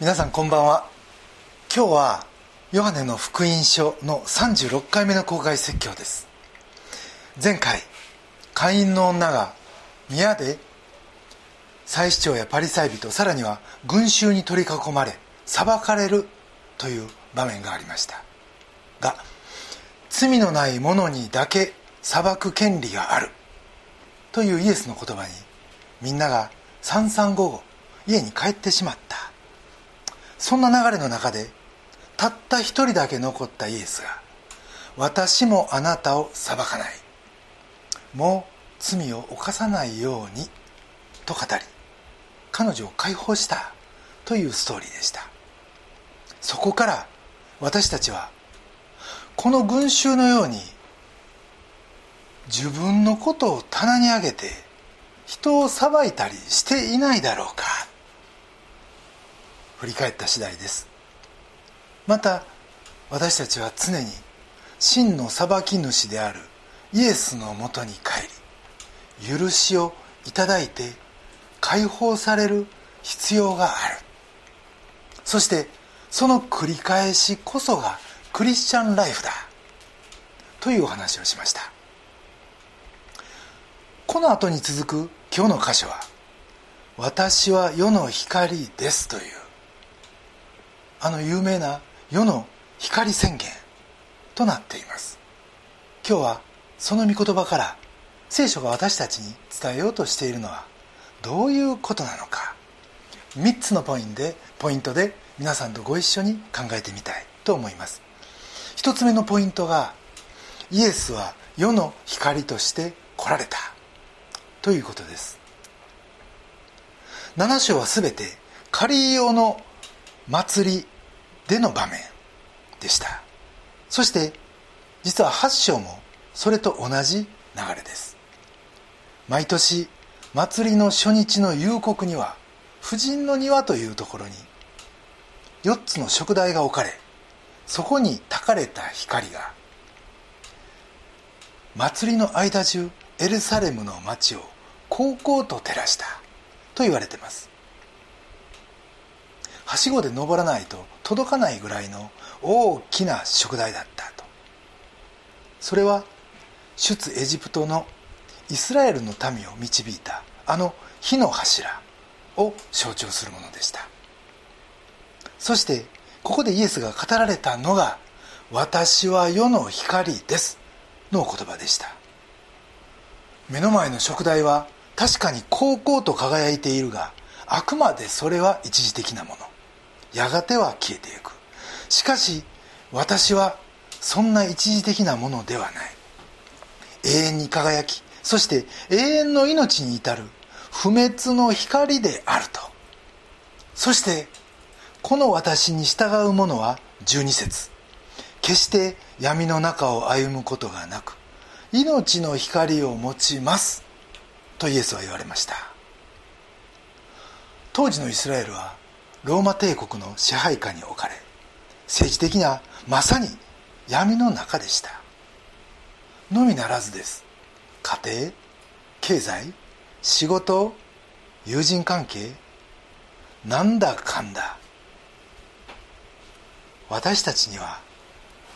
皆さんこんばんは。今日はヨハネの福音書の36回目の公開説教です。前回会員の女が宮で祭司長やパリサイ人さらには群衆に取り囲まれ裁かれるという場面がありました。が罪のない者にだけ裁く権利がある。というイエスの言葉にみんなが三々午後家に帰ってしまった。そんな流れの中でたった一人だけ残ったイエスが私もあなたを裁かない。もう罪を犯さないようにと語り彼女を解放したというストーリーでした。そこから私たちはこの群衆のように自分のことを棚に上げて人を裁いたりしていないだろうか。振り返った次第です。また私たちは常に真の裁き主であるイエスのもとに帰り許しをいただいて解放される必要がある。そしてその繰り返しこそがクリスチャンライフだ。というお話をしました。この後に続く今日の箇所は「私は世の光です」というあの有名な世の光宣言となっています。今日はその御言葉から聖書が私たちに伝えようとしているのはどういうことなのか。3つのポイントでポイントで皆さんとご一緒に考えてみたいと思います。1つ目のポイントがイエスは世の光として来られた。ということです。7章は全てカリオの祭りでの場面でした。そして実は8章もそれと同じ流れです。毎年祭りの初日の夕刻には婦人の庭というところに4つの食台が置かれそこに焚かれた光が祭りの間中エルサレムの町を高校と照らしたと言われてます。はしごで登らないと届かないぐらいの大きな食材だったと。それは出エジプトのイスラエルの民を導いたあの火の柱を象徴するものでした。そしてここでイエスが語られたのが「私は世の光です」の言葉でした。目の前の食材は確かに高校と輝いているがあくまでそれは一時的なもの。やがては消えていく。しかし私はそんな一時的なものではない。永遠に輝きそして永遠の命に至る不滅の光であると。そしてこの私に従う者は12節。決して闇の中を歩むことがなく命の光を持ちますとイエスは言われました。当時のイスラエルはローマ帝国の支配下に置かれ政治的なまさに闇の中でした。のみならずです。家庭経済仕事友人関係なんだかんだ。私たちには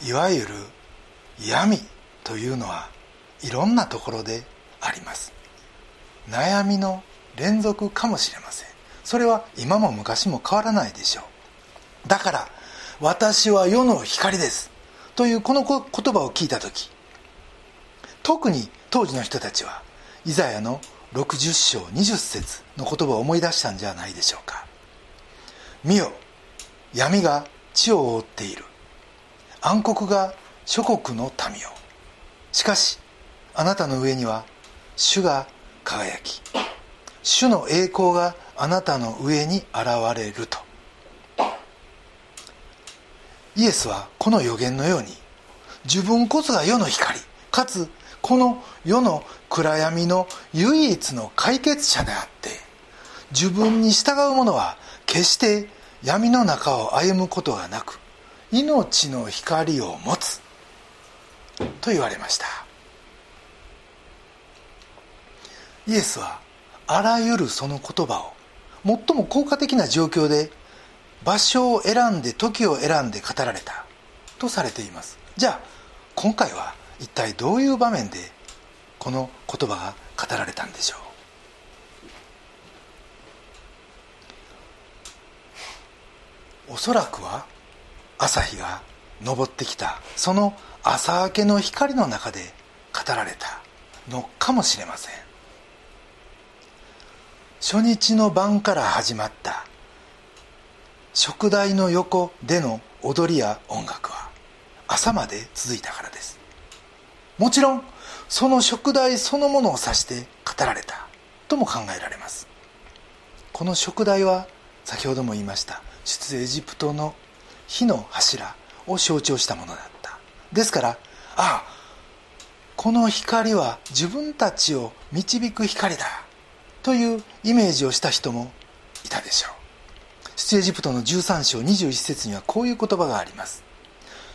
いわゆる闇というのはいろんなところであります。悩みの連続かもしれません。それは今も昔も変わらないでしょう。だから私は世の光です。というこの言葉を聞いた時特に当時の人たちはイザヤの60章20節の言葉を思い出したんじゃないでしょうか。見よ闇が地を覆っている。暗黒が諸国の民よしかしあなたの上には主が輝き主の栄光があなたの上に現れると。イエスはこの予言のように自分こそが世の光かつこの世の暗闇の唯一の解決者であって自分に従う者は決して闇の中を歩むことがなく命の光を持つと言われました。イエスはあらゆるその言葉を最も効果的な状況で場所を選んで時を選んで語られたとされています。じゃあ今回は一体どういう場面でこの言葉が語られたんでしょう？おそらくは朝日が昇ってきたその朝明けの光の中で語られたのかもしれません。初日の晩から始まった。食台の横での踊りや音楽は朝まで続いたからです。もちろんその食台そのものを指して語られたとも考えられます。この食台は先ほども言いました出エジプトの火の柱を象徴したものだった。ですからああこの光は自分たちを導く光だ。というイメージをした人もいたでしょう。出エジプトの13章21節にはこういう言葉があります。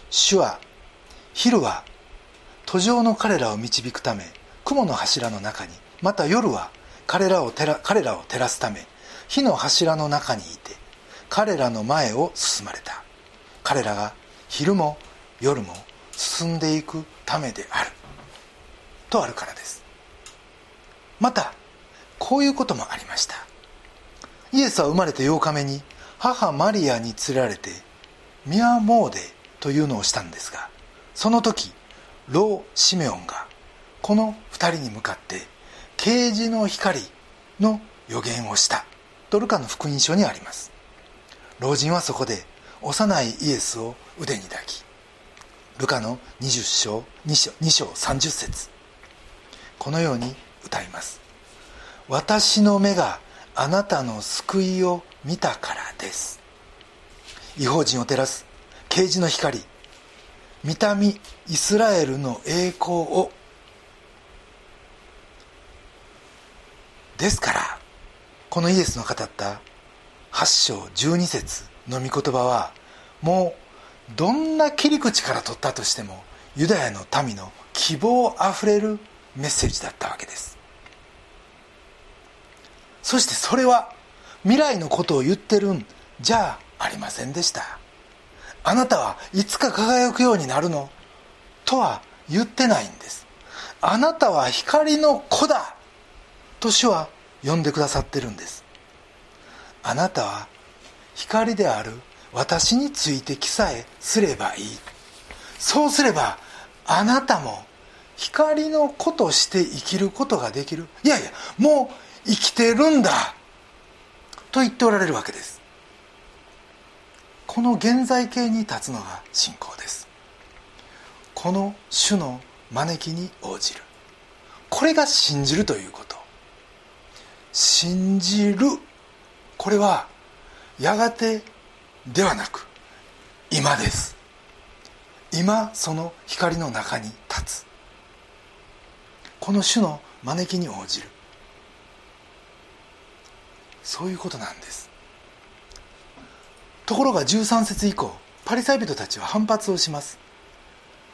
主は昼は途上の彼らを導くため雲の柱の中にまた夜は彼らを照ら彼らを照らすため火の柱の中にいて彼らの前を進まれた。彼らが昼も夜も進んでいくためである。とあるからです。またこういうこともありました。イエスは生まれて8日目に母マリアに連れられてミアモーデというのをしたんですがその時老シメオンがこの2人に向かって啓示の光の予言をしたとルカの福音書にあります。老人はそこで幼いイエスを腕に抱きルカの20章 2, 章2章30節このように歌います。私の目があなたの救いを見たからです。違法人を照らす啓示の光。見た目イスラエルの栄光を。ですからこのイエスの語った8章12節の御言葉はもうどんな切り口から取ったとしてもユダヤの民の希望あふれるメッセージだったわけです。そしてそれは未来のことを言ってるんじゃありませんでした。あなたはいつか輝くようになるの。とは言ってないんです。あなたは光の子だと主は呼んでくださってるんです。あなたは光である私についてきさえすればいい。そうすればあなたも光の子として生きることができる。いやいやもう生きてるんだ。と言っておられるわけです。この現在形に立つのが信仰です。この種の招きに応じる。これが信じるということ。信じる。これはやがてではなく今です。今その光の中に立つ。この種の招きに応じる。そういうことなんです。ところが13節以降パリサイ人たちは反発をします。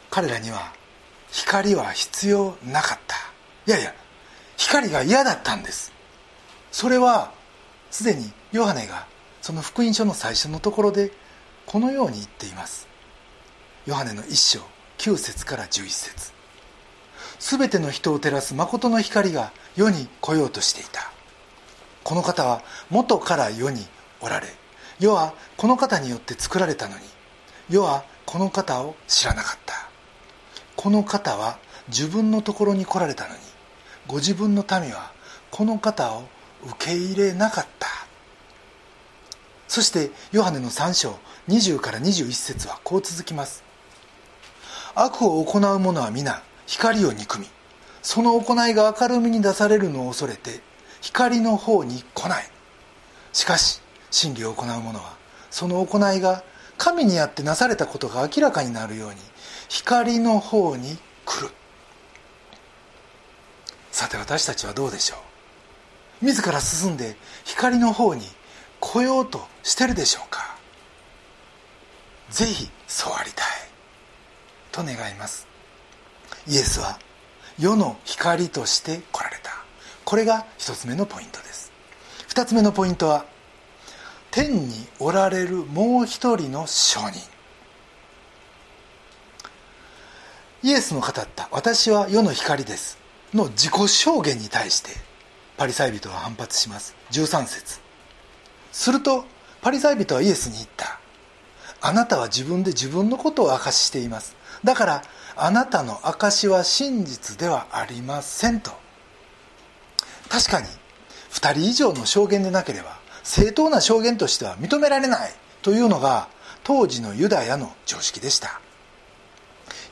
彼らには光は必要なかった。いやいや光が嫌だったんです。それはすでにヨハネがその福音書の最初のところでこのように言っています。ヨハネの1章9節から11節。すべての人を照らす誠の光が世に来ようとしていた。この方は元から世におられ世はこの方によって作られたのに世はこの方を知らなかった。この方は自分のところに来られたのにご自分の民はこの方を受け入れなかった。そしてヨハネの3章20から21節はこう続きます。悪を行う者は皆光を憎みその行いが明るみに出されるのを恐れて光の方に来ない。しかし真理を行う者はその行いが神にあってなされたことが明らかになるように光の方に来る。さて私たちはどうでしょう？自ら進んで光の方に来ようとしてるでしょうか？ぜひそうありたい。と願います。イエスは世の光として来られた。これが一つ目のポイントです。二つ目のポイントは天におられるもう一人の証人。イエスの語った「私は世の光です」の自己証言に対してパリサイ人は反発します。13節。するとパリサイ人はイエスに言った。あなたは自分で自分のことを証ししています。だからあなたの証は真実ではありませんと。確かに2人以上の証言でなければ正当な証言としては認められないというのが当時のユダヤの常識でした。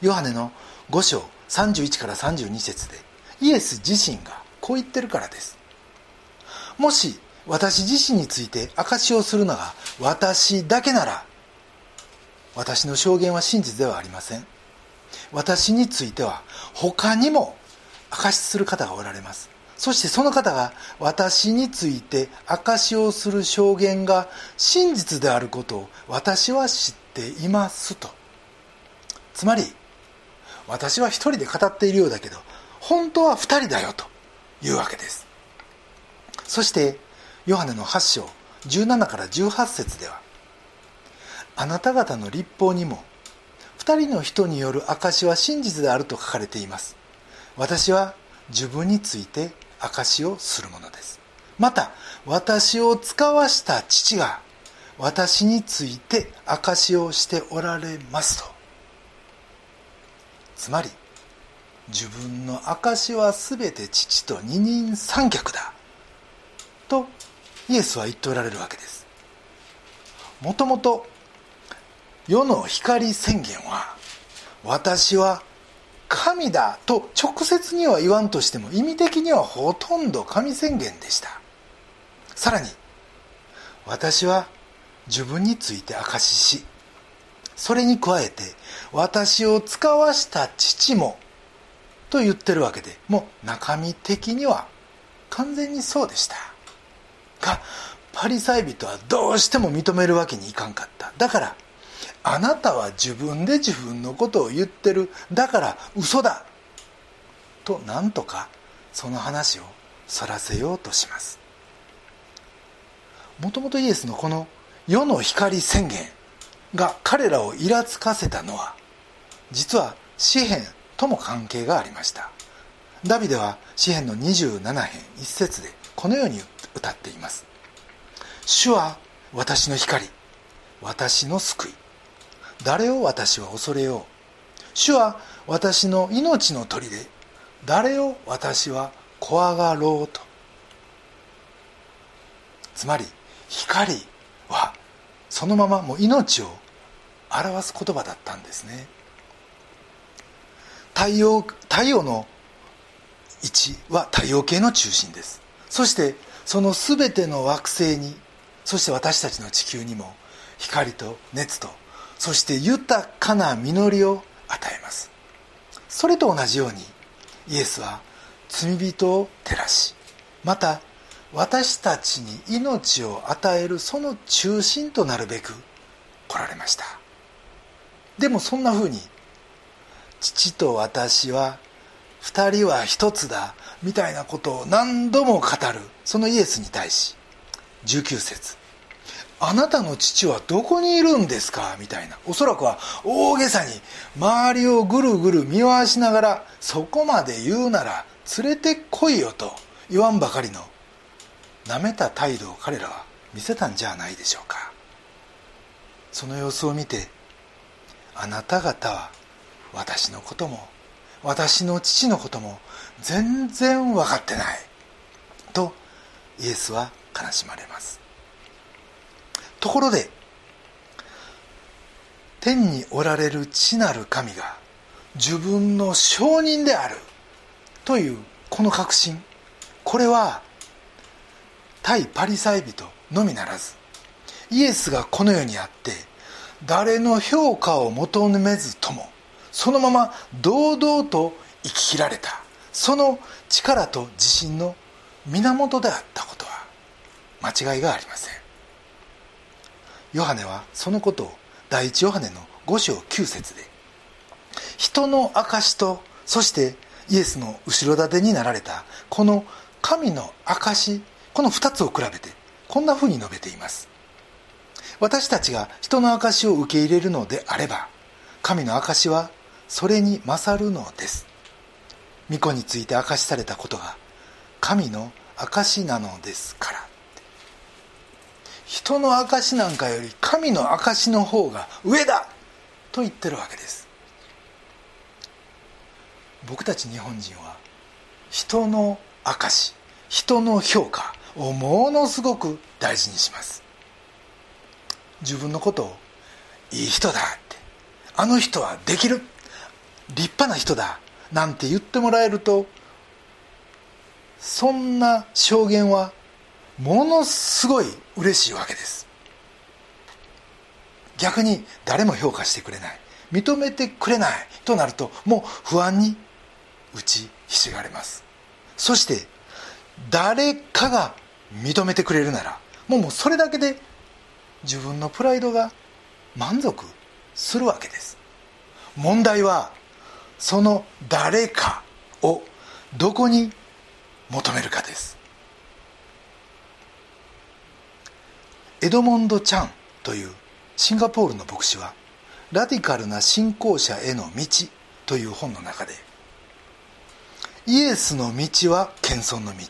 ヨハネの5章31から32節でイエス自身がこう言ってるからです。もし私自身について証しをするのが私だけなら私の証言は真実ではありません。私については他にも証しする方がおられます。そしてその方が私について証しをする証言が真実であることを私は知っていますと。つまり私は一人で語っているようだけど本当は二人だよというわけです。そしてヨハネの8章17から18節ではあなた方の立法にも二人の人による証は真実であると書かれています。私は自分について証をするものです。また私を使わした父が私について証をしておられますと。つまり自分の証は全て父と二人三脚だ。とイエスは言っておられるわけです。もともと世の光宣言は私は神だと直接には言わんとしても意味的にはほとんど神宣言でした。さらに私は自分について証ししそれに加えて私を使わした父もと言ってるわけでもう中身的には完全にそうでした。がパリサイ人はどうしても認めるわけにいかんかった。だからあなたは自分で自分のことを言ってる。だから嘘だ。となんとかその話をそらせようとします。もともとイエスのこの世の光宣言が彼らをイラつかせたのは実は詩篇とも関係がありました。ダビデは詩篇の27編一節でこのように歌っています。主は私の光私の救い。誰を私は恐れよう。主は私の命の砦。誰を私は怖がろうと。つまり光はそのままもう命を表す言葉だったんですね。太陽太陽の位置は太陽系の中心です。そしてその全ての惑星にそして私たちの地球にも光と熱とそして豊かな実りを与えます。それと同じようにイエスは罪人を照らしまた私たちに命を与えるその中心となるべく来られました。でもそんなふうに父と私は二人は一つだみたいなことを何度も語るそのイエスに対し19節。あなたの父はどこにいるんですか？みたいな。おそらくは大げさに周りをぐるぐる見回しながらそこまで言うなら連れてこいよと言わんばかりの。なめた態度を彼らは見せたんじゃないでしょうか。その様子を見てあなた方は私のことも私の父のことも全然分かってない。とイエスは悲しまれます。ところで天におられる父なる神が自分の証人であるというこの確信。これは対パリサイ人のみならずイエスがこの世にあって誰の評価を求めずともそのまま堂々と生き切られたその力と自信の源であったことは間違いがありません。ヨハネはそのことを第一ヨハネの5章9節で人の証とそしてイエスの後ろ盾になられたこの神の証この2つを比べてこんなふうに述べています。私たちが人の証を受け入れるのであれば神の証はそれに勝るのです。巫女について明かしされたことが神の証なのですから。人の証なんかより神の証の方が上だ。と言ってるわけです。僕たち日本人は人の証人の評価をものすごく大事にします。自分のことをいい人だってあの人はできる立派な人だなんて言ってもらえるとそんな証言はものすごい嬉しいわけです。逆に誰も評価してくれない。認めてくれないとなるともう不安に打ちひしがれます。そして誰かが認めてくれるならもうもうそれだけで自分のプライドが満足するわけです。問題はその誰かをどこに求めるかです。エドモンド・チャンというシンガポールの牧師は「ラディカルな信仰者への道」という本の中でイエスの道は謙遜の道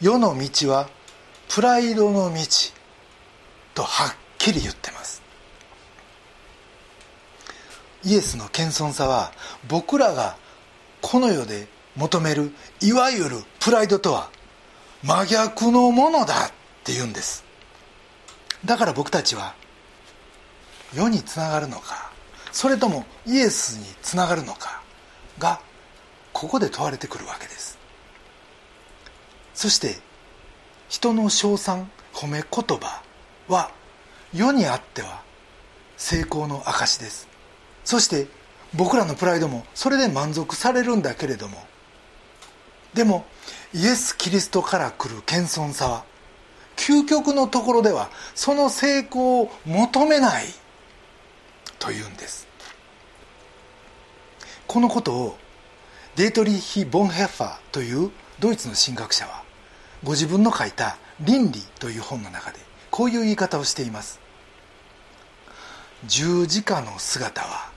世の道はプライドの道とはっきり言ってます。イエスの謙遜さは僕らがこの世で求めるいわゆるプライドとは真逆のものだって言うんです。だから僕たちは世につながるのかそれともイエスにつながるのかがここで問われてくるわけです。そして人の称賛褒め言葉は世にあっては成功の証です。そして僕らのプライドもそれで満足されるんだけれどもでもイエス・キリストから来る謙遜さは究極のところではその成功を求めないというんです。このことをデートリーヒ・ボンヘッファーというドイツの神学者はご自分の書いた「倫理」という本の中でこういう言い方をしています。十字架の姿は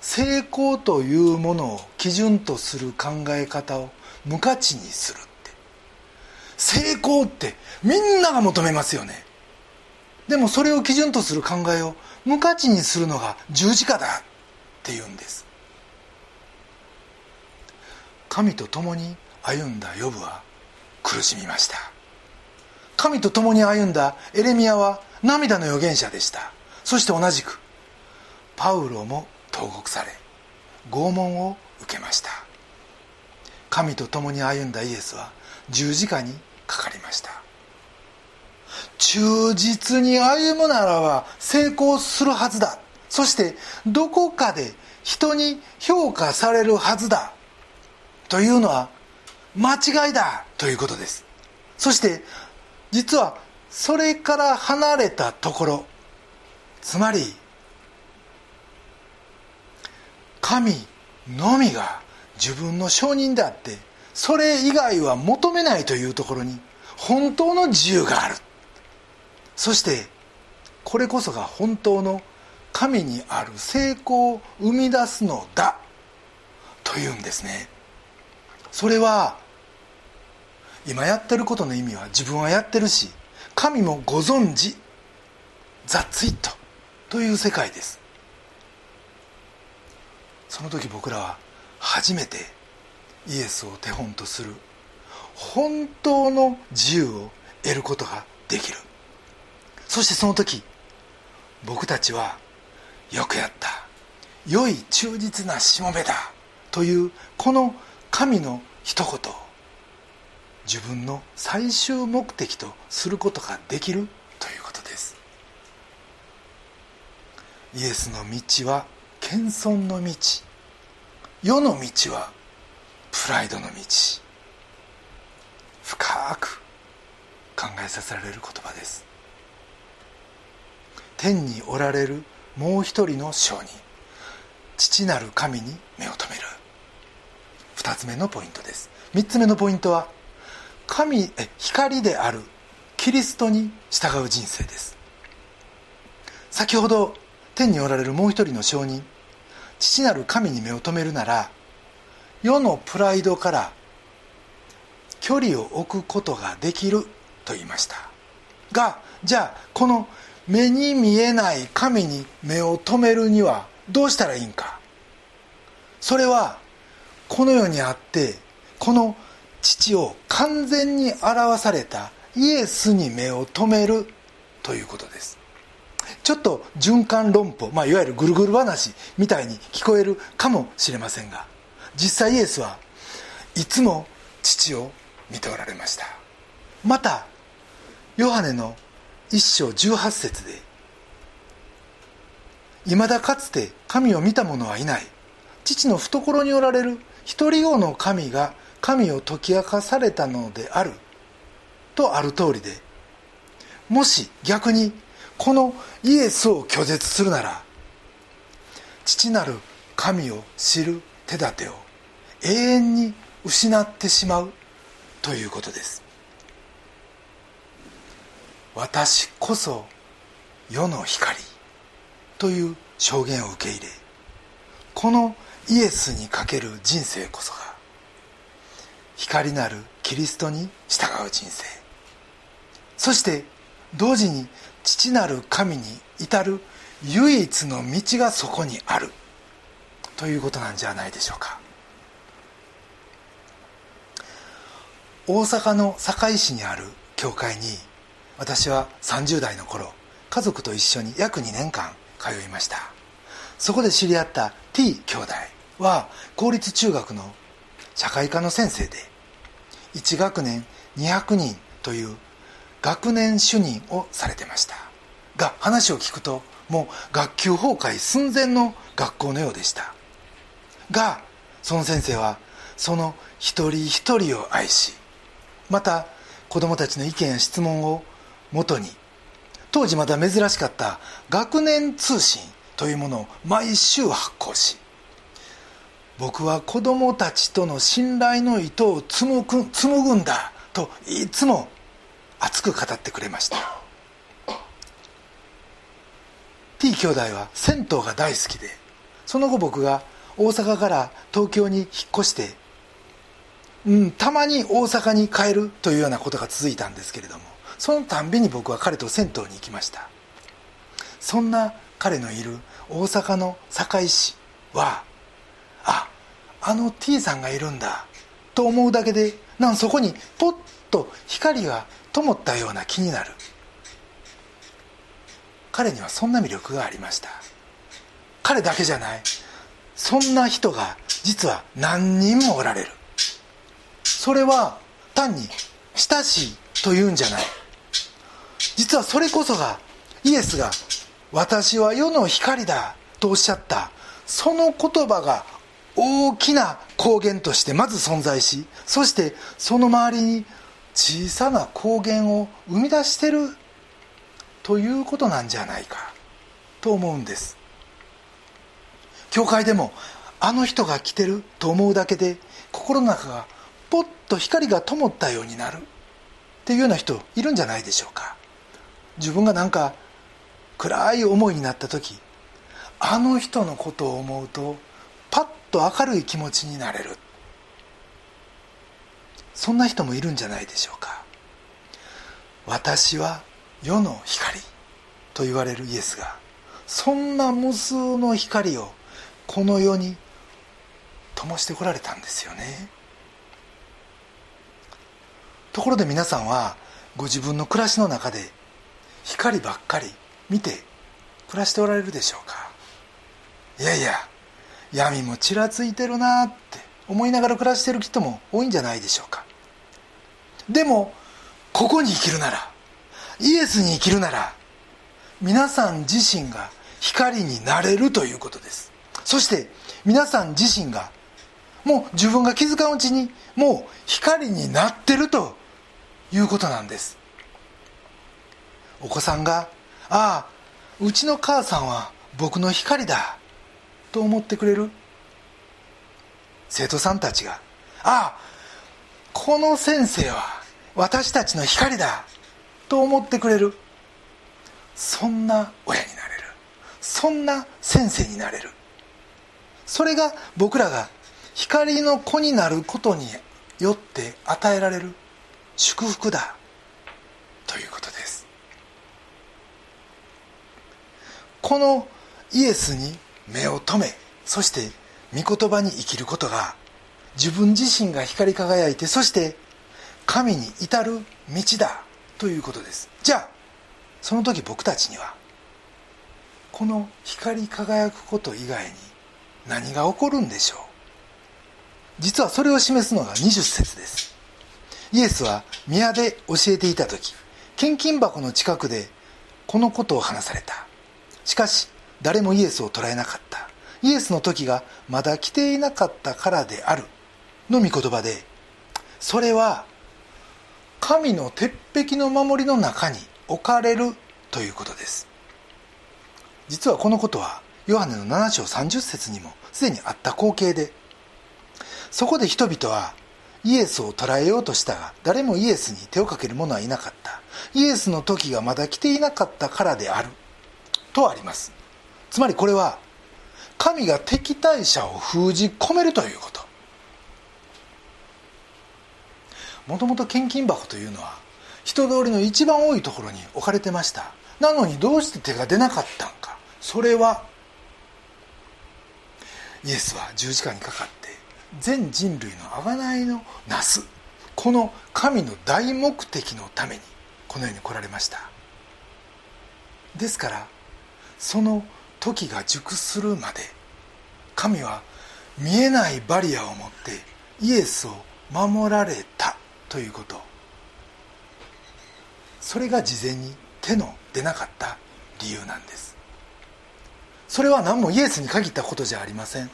成功というものを基準とする考え方を無価値にする。成功ってみんなが求めますよね。でもそれを基準とする考えを無価値にするのが十字架だっていうんです。神と共に歩んだヨブは苦しみました。神と共に歩んだエレミアは涙の預言者でした。そして同じくパウロも投獄され拷問を受けました。神と共に歩んだイエスは十字架にかかりました。忠実に歩むならば成功するはずだ。そしてどこかで人に評価されるはずだ。というのは間違いだ。ということです。そして実はそれから離れたところつまり神のみが自分の承認であってそれ以外は求めないというところに本当の自由がある。そしてこれこそが本当の神にある成功を生み出すのだというんですね。それは今やってることの意味は自分はやってるし神もご存知ザ・ツイットという世界です。その時僕らは初めてイエスを手本とする。本当の自由を得ることができる。そしてその時僕たちはよくやった。良い忠実なしもべだ。というこの神の一言を。自分の最終目的とすることができる。ということです。イエスの道は謙遜の道。世の道はプライドの道。深く考えさせられる言葉です。天におられるもう一人の証人父なる神に目を留める。二つ目のポイントです。三つ目のポイントは神え光である。キリストに従う人生です。先ほど天におられるもう一人の証人父なる神に目を留めるなら世のプライドから距離を置くことができると言いました。がじゃあこの目に見えない神に目を留めるにはどうしたらいいんか？それはこの世にあってこの父を完全に表されたイエスに目を留めるということです。ちょっと循環論法、まあ、いわゆるぐるぐる話みたいに聞こえるかもしれませんが実際イエスはいつも父を見ておられました。またヨハネの一章18節で「いまだかつて神を見た者はいない。父の懐におられる一人子の神が神を解き明かされたのである」とある通りでもし逆にこのイエスを拒絶するなら父なる神を知る手立てを永遠に失ってしまうということです。私こそ世の光という証言を受け入れこのイエスにかける人生こそが光なるキリストに従う人生。そして同時に父なる神に至る唯一の道がそこにあるということなんじゃないでしょうか。大阪の堺市にある教会に私は30代の頃家族と一緒に約2年間通いました。そこで知り合った T 兄弟は公立中学の社会科の先生で1学年200人という学年主任をされてました。が話を聞くともう学級崩壊寸前の学校のようでした。がその先生はその一人一人を愛しまた子どもたちの意見や質問をもとに当時まだ珍しかった学年通信というものを毎週発行し僕は子どもたちとの信頼の糸を紡ぐ紡ぐんだといつも熱く語ってくれました。T 兄弟は銭湯が大好きでその後僕が大阪から東京に引っ越してうん、たまに大阪に帰るというようなことが続いたんですけれどもそのたんびに僕は彼と銭湯に行きました。そんな彼のいる大阪の堺市はああの T さんがいるんだと思うだけでなんそこにポッと光が灯ったような気になる。彼にはそんな魅力がありました。彼だけじゃない。そんな人が実は何人もおられる。それは単に親しいというんじゃない。実はそれこそがイエスが「私は世の光だ」とおっしゃったその言葉が大きな光源としてまず存在しそしてその周りに小さな光源を生み出してるということなんじゃないかと思うんです。教会でもあの人が来てると思うだけで心の中がポッと光が灯ったようになる。っていうような人いるんじゃないでしょうか。自分がなんか暗い思いになった時あの人のことを思うとパッと明るい気持ちになれる。そんな人もいるんじゃないでしょうか。私は世の光と言われるイエスがそんな無数の光をこの世に灯してこられたんですよね。ところで皆さんはご自分の暮らしの中で光ばっかり見て暮らしておられるでしょうか？いやいや闇もちらついてるなって思いながら暮らしてる人も多いんじゃないでしょうか？でもここに生きるならイエスに生きるなら皆さん自身が光になれるということです。そして皆さん自身がもう自分が気づかんうちにもう光になってるということなんです。お子さんが「ああうちの母さんは僕の光だ」と思ってくれる。生徒さんたちが「ああこの先生は私たちの光だ」と思ってくれる。そんな親になれる。そんな先生になれる。それが僕らが光の子になることによって与えられる。祝福だ。ということです。このイエスに目を留めそして御言葉に生きることが自分自身が光り輝いてそして神に至る道だということです。じゃあその時僕たちにはこの光り輝くこと以外に何が起こるんでしょう？実はそれを示すのが20節です。イエスは宮で教えていた時献金箱の近くでこのことを話された。しかし誰もイエスを捉えなかった。イエスの時がまだ来ていなかったからである。の御言葉でそれは神の鉄壁の守りの中に置かれるということです。実はこのことはヨハネの7章30節にもすでにあった光景でそこで人々はイエスを捕らえようとしたが誰もイエスに手をかける者はいなかった。イエスの時がまだ来ていなかったからである。とあります。つまりこれは神が敵対者を封じ込めるということ。もともと献金箱というのは人通りの一番多いところに置かれてました。なのにどうして手が出なかったんか。それはイエスは十字架にかかって全人類の贖いのなす。この神の大目的のためにこの世に来られました。ですからその時が熟するまで神は見えないバリアを持ってイエスを守られたということ。それが事前に手の出なかった理由なんです。それは何もイエスに限ったことじゃありません。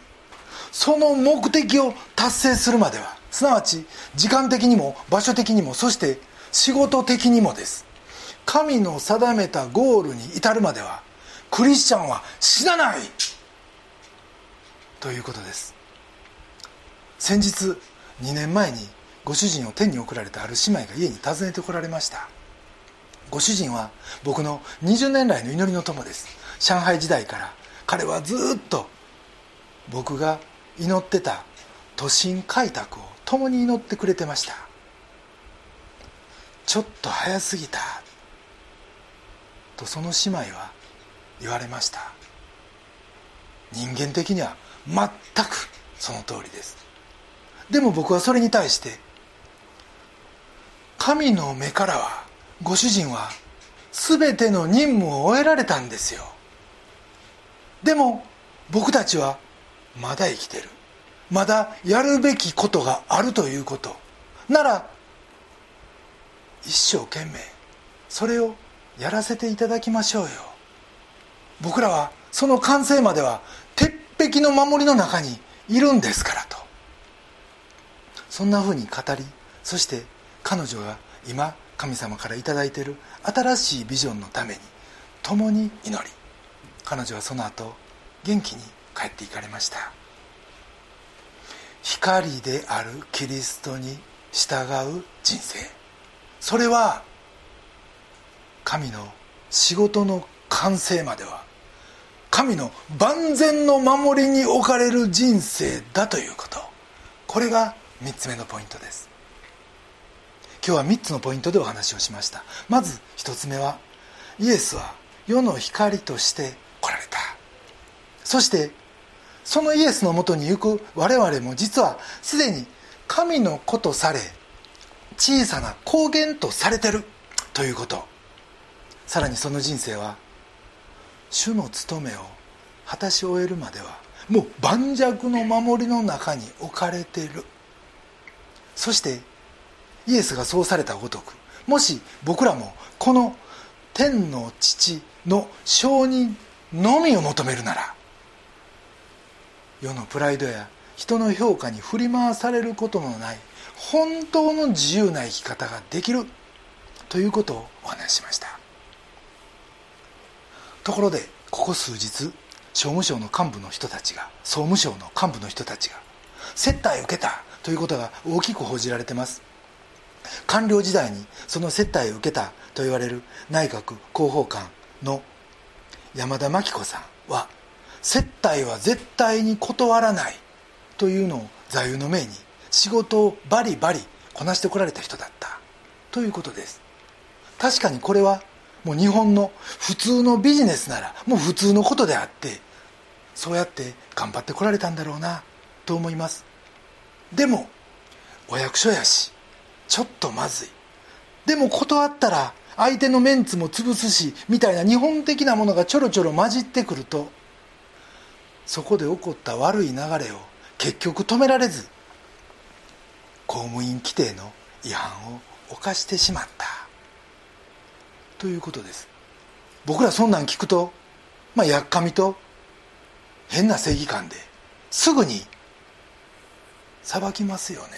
その目的を達成するまではすなわち時間的にも場所的にもそして仕事的にもです。神の定めたゴールに至るまではクリスチャンは死なない！ということです。先日2年前にご主人を天に送られたある姉妹が家に訪ねてこられました。ご主人は僕の20年来の祈りの友です。上海時代から彼はずっと僕が祈ってた都心開拓を共に祈ってくれてました。ちょっと早すぎたとその姉妹は言われました。人間的には全くその通りです。でも僕はそれに対して神の目からはご主人は全ての任務を終えられたんですよ。でも僕たちはまだ生きてる。まだやるべきことがあるということ。なら一生懸命それをやらせていただきましょうよ。僕らはその完成までは鉄壁の守りの中にいるんですからと。そんなふうに語りそして彼女が今神様から頂いている新しいビジョンのために共に祈り。彼女はその後元気に帰っていかれました。光であるキリストに従う人生。それは神の仕事の完成までは神の万全の守りに置かれる人生だということ。これが3つ目のポイントです。今日は3つのポイントでお話をしました。まず1つ目はイエスは世の光として来られた。そしてそのイエスのもとに行く我々も実はすでに神の子とされ小さな光源とされてるということ。さらにその人生は主の務めを果たし終えるまではもう盤石の守りの中に置かれてる。そしてイエスがそうされたごとくもし僕らもこの天の父の承認のみを求めるなら世のプライドや人の評価に振り回されることのない本当の自由な生き方ができるということをお話ししました。ところでここ数日商務省の幹部の人たちが総務省の幹部の人たちが接待を受けたということが大きく報じられてます。官僚時代にその接待を受けたと言われる内閣広報官の山田真紀子さんは接待は絶対に断らないというのを座右の銘に仕事をバリバリこなしてこられた人だった。ということです。確かにこれはもう日本の普通のビジネスならもう普通のことであってそうやって頑張ってこられたんだろうなと思います。でもお役所やしちょっとまずい。でも断ったら相手のメンツも潰すしみたいな日本的なものがちょろちょろ混じってくるとそこで起こった悪い流れを結局止められず公務員規定の違反を犯してしまった。ということです。僕らそんなん聞くとまあやっかみと変な正義感ですぐに裁きますよね。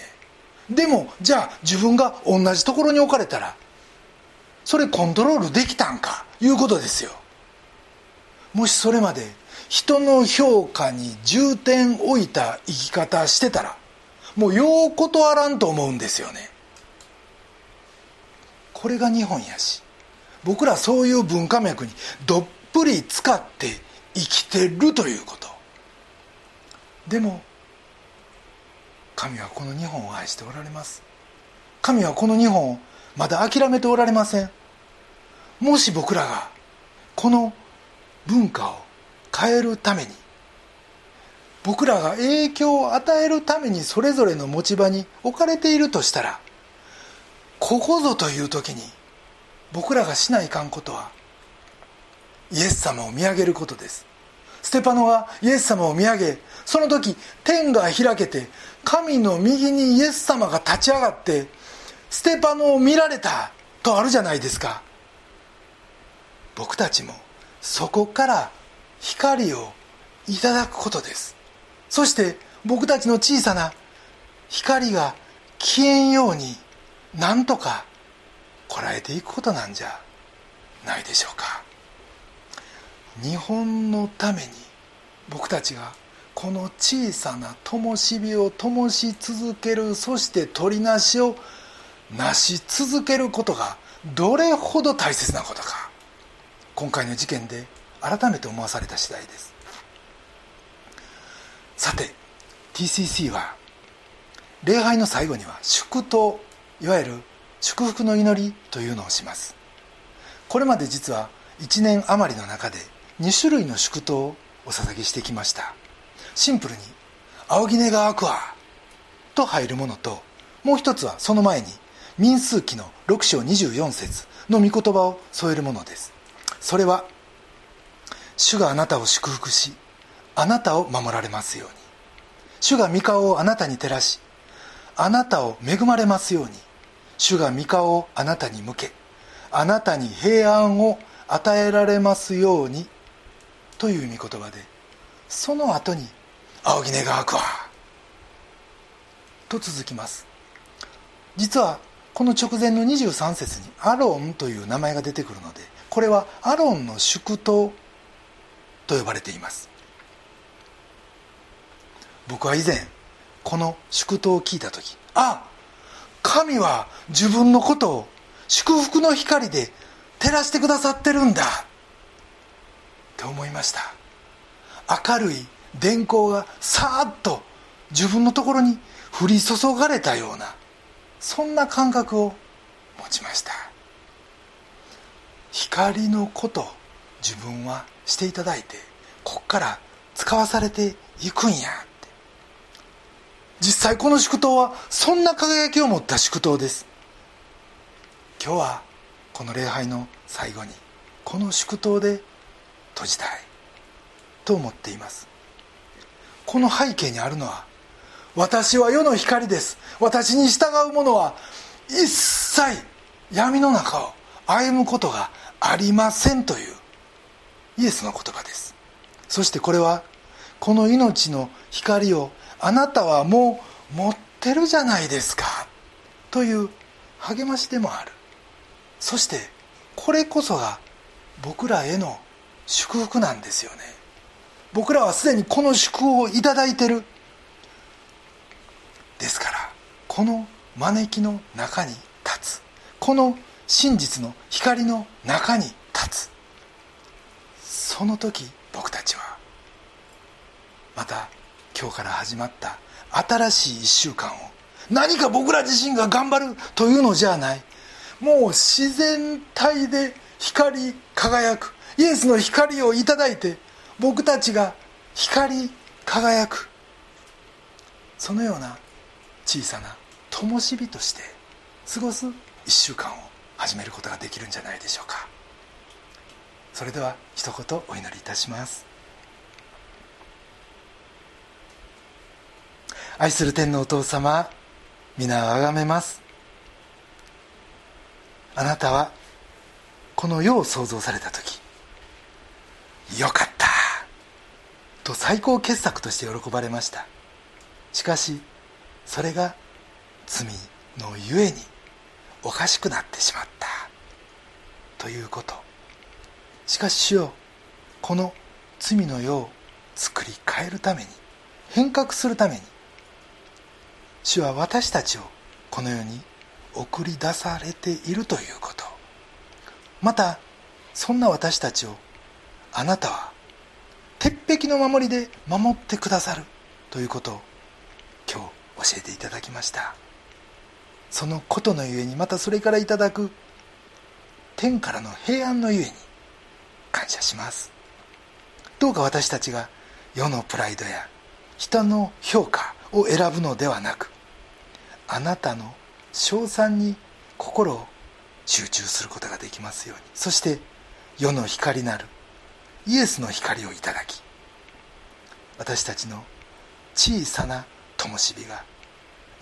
でもじゃあ自分が同じところに置かれたらそれコントロールできたんかいうことですよ。もしそれまで人の評価に重点を置いた生き方してたらもうよう断らんと思うんですよね。これが日本やし僕らそういう文化脈にどっぷり使って生きてるということ。でも神はこの日本を愛しておられます。神はこの日本をまだ諦めておられません。もし僕らがこの文化を変えるために。僕らが影響を与えるためにそれぞれの持ち場に置かれているとしたらここぞという時に僕らがしないかんことはイエス様を見上げることです。ステパノはイエス様を見上げその時天が開けて神の右にイエス様が立ち上がってステパノを見られたとあるじゃないですか。僕たちもそこから光をいただくことです。そして僕たちの小さな光が消えんようになんとかこらえていくことなんじゃないでしょうか。日本のために僕たちがこの小さな灯火を灯し続けるそして取りなしをなし続けることがどれほど大切なことか。今回の事件で改めて思わされた次第です。さて TCC は礼拝の最後には祝祷いわゆる祝福の祈りというのをします。これまで実は1年余りの中で2種類の祝祷をお捧げしてきました。シンプルに「青木根が開くわ」と入るものともう一つはその前に民数記の6章24節の御言葉を添えるものです。それは「主があなたを祝福しあなたを守られますように。主が御顔をあなたに照らしあなたを恵まれますように。主が御顔をあなたに向けあなたに平安を与えられますように。という御言葉でその後に「青木根が開くわ」と続きます。実はこの直前の23節に「アロン」という名前が出てくるのでこれはアロンの祝祷と呼ばれています。僕は以前この祝祷を聞いた時あ神は自分のことを祝福の光で照らしてくださってるんだ。って思いました。明るい電光がさーっと自分のところに降り注がれたようなそんな感覚を持ちました。光のこと自分はしていただいてこっから使わされていくんやって。実際この祝祷はそんな輝きを持った祝祷です。今日はこの礼拝の最後にこの祝祷で閉じたいと思っています。この背景にあるのは私は世の光です。私に従う者は一切闇の中を歩むことがありませんというイエスの言葉です。そしてこれはこの命の光をあなたはもう持ってるじゃないですか。という励ましでもある。そしてこれこそが僕らへの祝福なんですよね。僕らはすでにこの祝福を頂いてる。ですからこの招きの中に立つ。この真実の光の中に立つ。その時僕たちはまた今日から始まった新しい1週間を何か僕ら自身が頑張るというのじゃない。もう自然体で光り輝くイエスの光をいただいて僕たちが光り輝くそのような小さな灯火として過ごす1週間を始めることができるんじゃないでしょうか。それでは一言お祈りいたします。愛する天のお父様皆をあがめます。あなたはこの世を創造された時よかったと最高傑作として喜ばれました。しかしそれが罪のゆえにおかしくなってしまった。ということ。しかし主よこの罪の世を作り変えるために変革するために主は私たちをこの世に送り出されているということ。またそんな私たちをあなたは鉄壁の守りで守ってくださるということを今日教えていただきました。そのことのゆえにまたそれからいただく天からの平安のゆえに感謝します。どうか私たちが世のプライドや人の評価を選ぶのではなくあなたの称賛に心を集中することができますように。そして世の光なるイエスの光をいただき私たちの小さな灯火が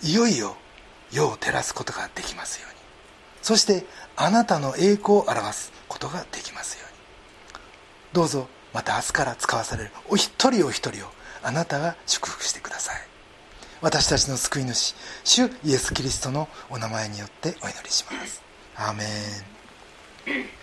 いよいよ世を照らすことができますように。そしてあなたの栄光を表すことができますように。どうぞまた明日から使わされる。お一人お一人をあなたが祝福してください。私たちの救い主主イエス・キリストのお名前によってお祈りします。アーメン。